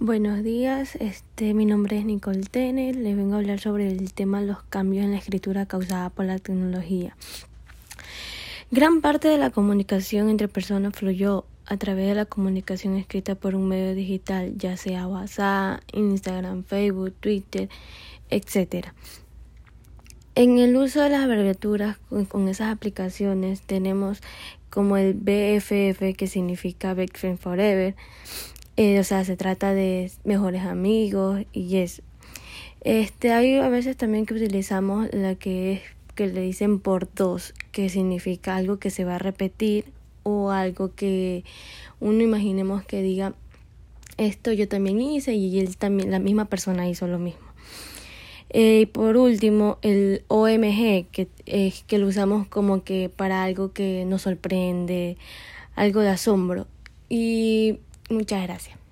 Buenos días, este, mi nombre es Nicole Tener, les vengo a hablar sobre el tema de los cambios en la escritura causada por la tecnología. Gran parte de la comunicación entre personas fluyó a través de la comunicación escrita por un medio digital, ya sea WhatsApp, Instagram, Facebook, Twitter, etc. En el uso de las abreviaturas con, esas aplicaciones tenemos como el BFF que significa Best Friend Forever, eh, o sea, se trata de mejores amigos y eso. Este, hay a veces también que utilizamos la que es que le dicen por dos, que significa algo que se va a repetir o algo que uno imaginemos que diga esto yo también hice y él también la misma persona hizo lo mismo. Eh, y por último, el OMG, que es que lo usamos como que para algo que nos sorprende, algo de asombro. Y Muchas gracias.